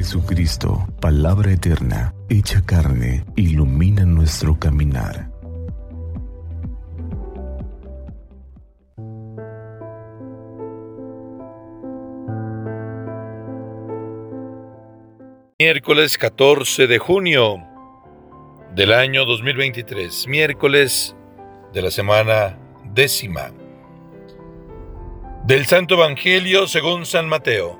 Jesucristo, palabra eterna, hecha carne, ilumina nuestro caminar. Miércoles 14 de junio del año 2023, miércoles de la semana décima. Del Santo Evangelio según San Mateo.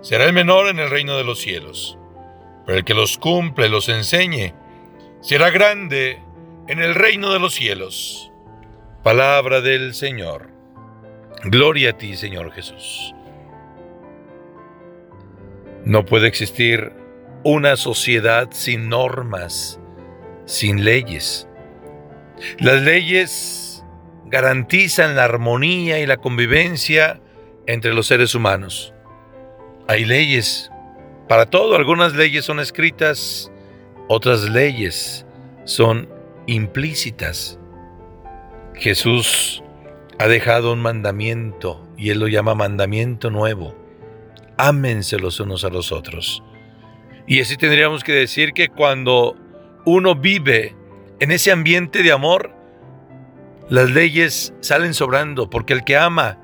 será el menor en el reino de los cielos. Pero el que los cumple, los enseñe, será grande en el reino de los cielos. Palabra del Señor. Gloria a ti, Señor Jesús. No puede existir una sociedad sin normas, sin leyes. Las leyes garantizan la armonía y la convivencia entre los seres humanos. Hay leyes para todo. Algunas leyes son escritas, otras leyes son implícitas. Jesús ha dejado un mandamiento y él lo llama mandamiento nuevo. Ámense los unos a los otros. Y así tendríamos que decir que cuando uno vive en ese ambiente de amor, las leyes salen sobrando, porque el que ama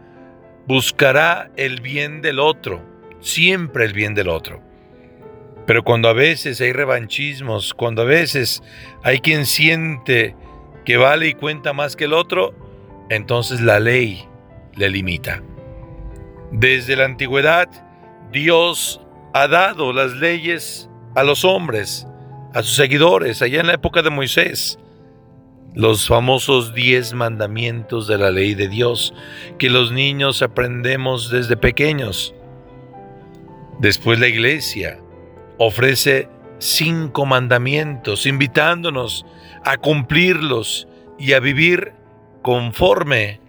buscará el bien del otro siempre el bien del otro. Pero cuando a veces hay revanchismos, cuando a veces hay quien siente que vale y cuenta más que el otro, entonces la ley le limita. Desde la antigüedad, Dios ha dado las leyes a los hombres, a sus seguidores, allá en la época de Moisés. Los famosos diez mandamientos de la ley de Dios que los niños aprendemos desde pequeños. Después la iglesia ofrece cinco mandamientos, invitándonos a cumplirlos y a vivir conforme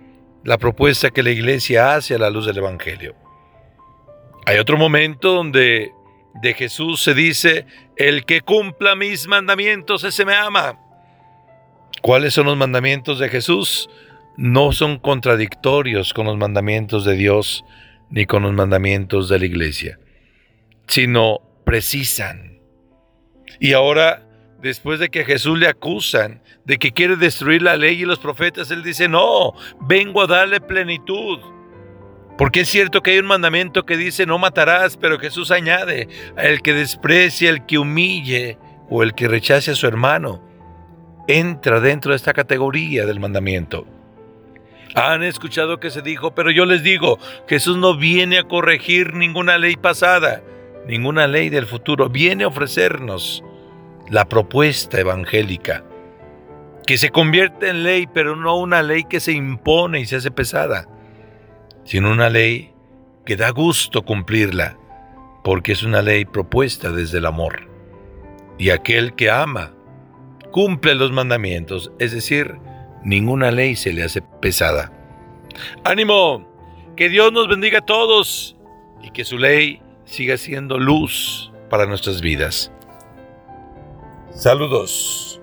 la propuesta que la iglesia hace a la luz del Evangelio. Hay otro momento donde de Jesús se dice, el que cumpla mis mandamientos, ese me ama. ¿Cuáles son los mandamientos de Jesús? No son contradictorios con los mandamientos de Dios ni con los mandamientos de la iglesia sino precisan. Y ahora, después de que Jesús le acusan de que quiere destruir la ley y los profetas, él dice, no, vengo a darle plenitud. Porque es cierto que hay un mandamiento que dice no matarás, pero Jesús añade, el que desprecie, el que humille o el que rechace a su hermano, entra dentro de esta categoría del mandamiento. Han escuchado que se dijo, pero yo les digo, Jesús no viene a corregir ninguna ley pasada, ninguna ley del futuro, viene a ofrecernos la propuesta evangélica, que se convierte en ley, pero no una ley que se impone y se hace pesada, sino una ley que da gusto cumplirla, porque es una ley propuesta desde el amor. Y aquel que ama cumple los mandamientos, es decir, ninguna ley se le hace pesada. Ánimo, que Dios nos bendiga a todos y que su ley siga siendo luz para nuestras vidas. Saludos.